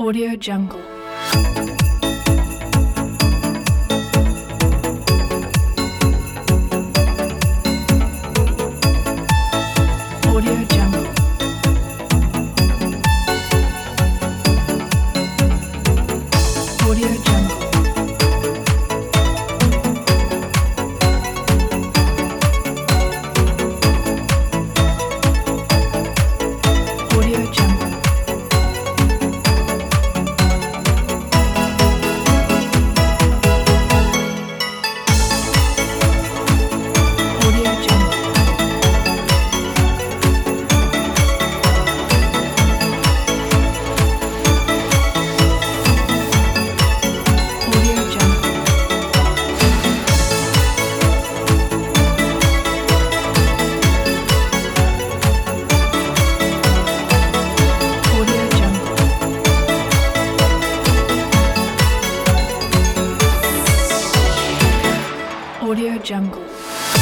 Audio Jungle. Audio Jungle.